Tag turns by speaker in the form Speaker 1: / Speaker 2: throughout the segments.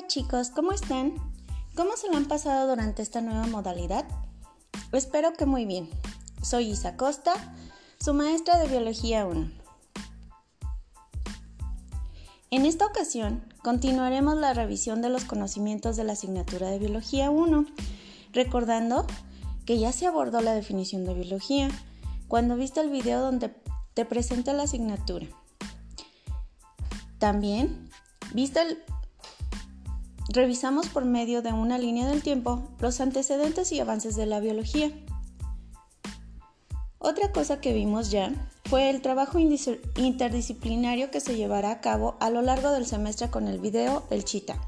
Speaker 1: Hola chicos, ¿cómo están? ¿Cómo se lo han pasado durante esta nueva modalidad? Espero que muy bien. Soy Isa Costa, su maestra de Biología 1. En esta ocasión continuaremos la revisión de los conocimientos de la asignatura de Biología 1, recordando que ya se abordó la definición de biología cuando viste el video donde te presenta la asignatura. También viste el revisamos por medio de una línea del tiempo los antecedentes y avances de la biología. Otra cosa que vimos ya fue el trabajo interdisciplinario que se llevará a cabo a lo largo del semestre con el video El Chita,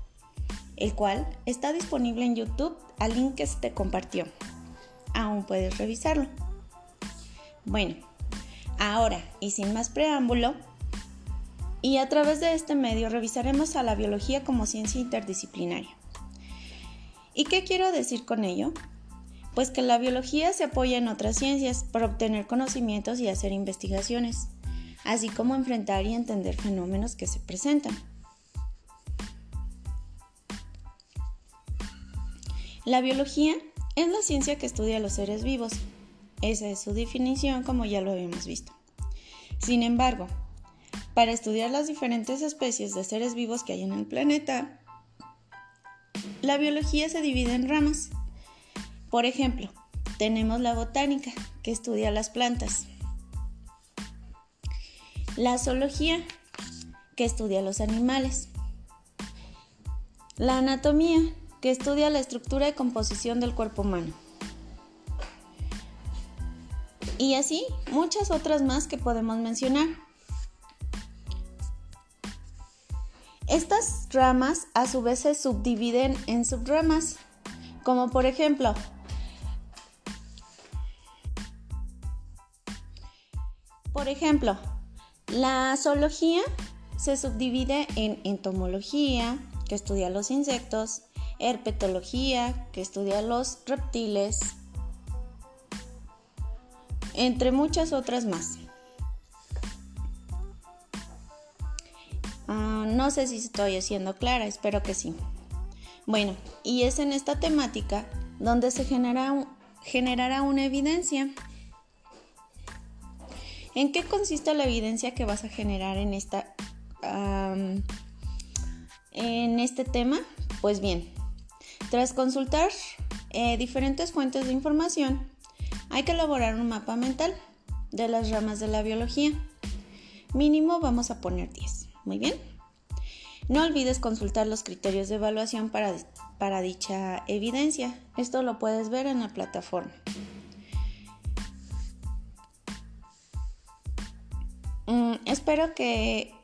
Speaker 1: el cual está disponible en YouTube al link que se te compartió. Aún puedes revisarlo. Bueno, ahora y sin más preámbulo, y a través de este medio revisaremos a la biología como ciencia interdisciplinaria. ¿Y qué quiero decir con ello? Pues que la biología se apoya en otras ciencias para obtener conocimientos y hacer investigaciones, así como enfrentar y entender fenómenos que se presentan. La biología es la ciencia que estudia los seres vivos. Esa es su definición como ya lo habíamos visto. Sin embargo, para estudiar las diferentes especies de seres vivos que hay en el planeta, la biología se divide en ramas. Por ejemplo, tenemos la botánica, que estudia las plantas. La zoología, que estudia los animales. La anatomía, que estudia la estructura y composición del cuerpo humano. Y así muchas otras más que podemos mencionar. Estas ramas a su vez se subdividen en subramas, como por ejemplo, por ejemplo, la zoología se subdivide en entomología, que estudia los insectos, herpetología, que estudia los reptiles, entre muchas otras más. Ah, no sé si estoy haciendo clara, espero que sí. Bueno, y es en esta temática donde se genera generará una evidencia. ¿En qué consiste la evidencia que vas a generar en, esta, en este tema? Pues bien, tras consultar eh, diferentes fuentes de información, hay que elaborar un mapa mental de las ramas de la biología. Mínimo vamos a poner 10. Muy bien. No olvides consultar los criterios de evaluación para, para dicha evidencia. Esto lo puedes ver en la plataforma. Mm, espero que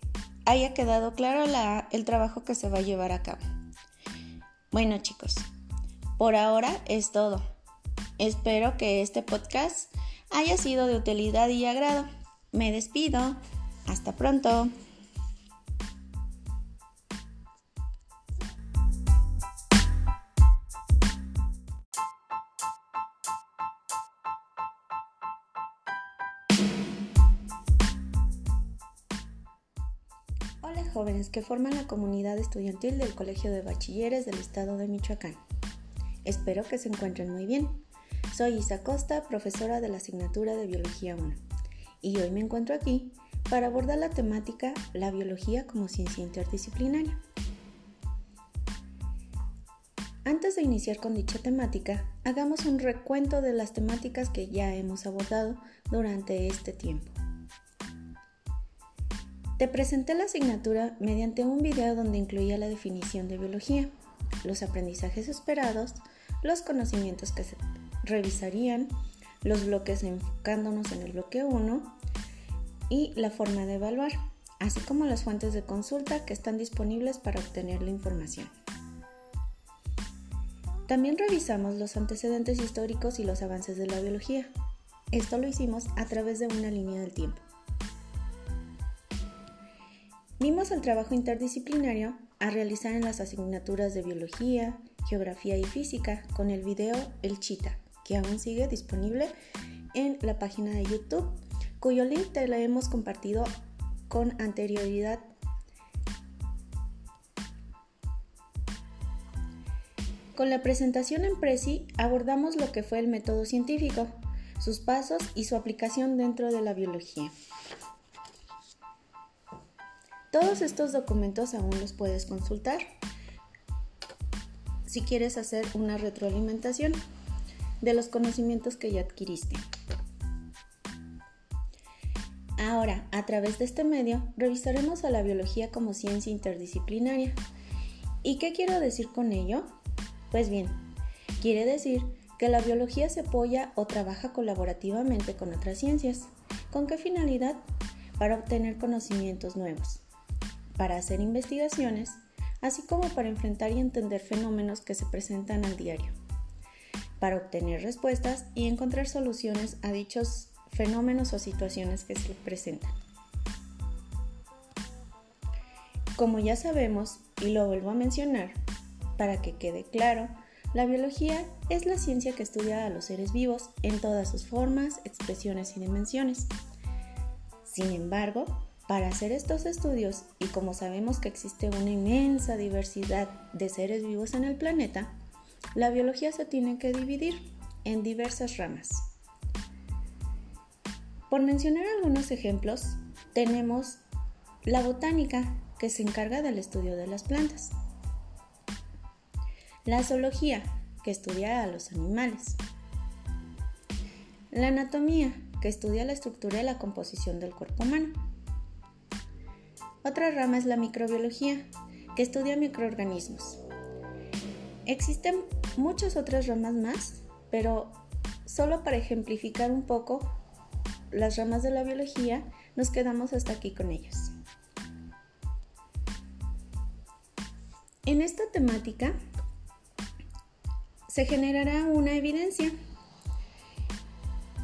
Speaker 1: haya quedado claro el trabajo que se va a llevar a cabo. Bueno chicos, por ahora es todo. Espero que este podcast haya sido de utilidad y agrado. Me despido. Hasta pronto. Jóvenes que forman la comunidad estudiantil del Colegio de Bachilleres del Estado de Michoacán. Espero que se encuentren muy bien. Soy Isa Costa, profesora de la asignatura de Biología 1, y hoy me encuentro aquí para abordar la temática La biología como ciencia interdisciplinaria. Antes de iniciar con dicha temática, hagamos un recuento de las temáticas que ya hemos abordado durante este tiempo. Te presenté la asignatura mediante un video donde incluía la definición de biología, los aprendizajes esperados, los conocimientos que se revisarían, los bloques enfocándonos en el bloque 1 y la forma de evaluar, así como las fuentes de consulta que están disponibles para obtener la información. También revisamos los antecedentes históricos y los avances de la biología. Esto lo hicimos a través de una línea del tiempo. Vimos el trabajo interdisciplinario a realizar en las asignaturas de biología, geografía y física con el video El Chita, que aún sigue disponible en la página de YouTube, cuyo link te lo hemos compartido con anterioridad. Con la presentación en Prezi abordamos lo que fue el método científico, sus pasos y su aplicación dentro de la biología. Todos estos documentos aún los puedes consultar si quieres hacer una retroalimentación de los conocimientos que ya adquiriste. Ahora, a través de este medio, revisaremos a la biología como ciencia interdisciplinaria. ¿Y qué quiero decir con ello? Pues bien, quiere decir que la biología se apoya o trabaja colaborativamente con otras ciencias. ¿Con qué finalidad? Para obtener conocimientos nuevos, para hacer investigaciones así como para enfrentar y entender fenómenos que se presentan al diario, para obtener respuestas y encontrar soluciones a dichos fenómenos o situaciones que se presentan. Como ya sabemos, y lo vuelvo a mencionar, para que quede claro, la biología es la ciencia que estudia a los seres vivos en todas sus formas, expresiones y dimensiones. Sin embargo, para hacer estos estudios, y como sabemos que existe una inmensa diversidad de seres vivos en el planeta, la biología se tiene que dividir en diversas ramas. Por mencionar algunos ejemplos, tenemos la botánica, que se encarga del estudio de las plantas. La zoología, que estudia a los animales. La anatomía, que estudia la estructura y la composición del cuerpo humano. Otra rama es la microbiología, que estudia microorganismos. Existen muchas otras ramas más, pero solo para ejemplificar un poco las ramas de la biología, nos quedamos hasta aquí con ellas. En esta temática se generará una evidencia.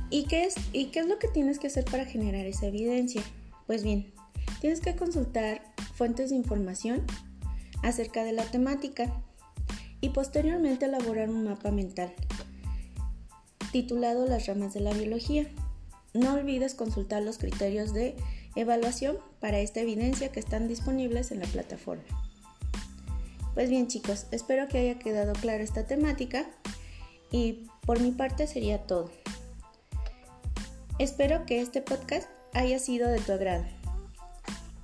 Speaker 1: ¿Y qué, es, ¿Y qué es lo que tienes que hacer para generar esa evidencia? Pues bien, Tienes que consultar fuentes de información acerca de la temática y posteriormente elaborar un mapa mental titulado Las ramas de la biología. No olvides consultar los criterios de evaluación para esta evidencia que están disponibles en la plataforma. Pues bien chicos, espero que haya quedado clara esta temática y por mi parte sería todo. Espero que este podcast haya sido de tu agrado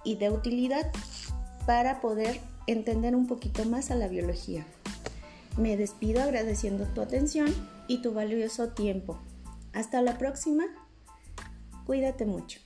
Speaker 1: y de utilidad para poder entender un poquito más a la biología. Me despido agradeciendo tu atención y tu valioso tiempo. Hasta la próxima. Cuídate mucho.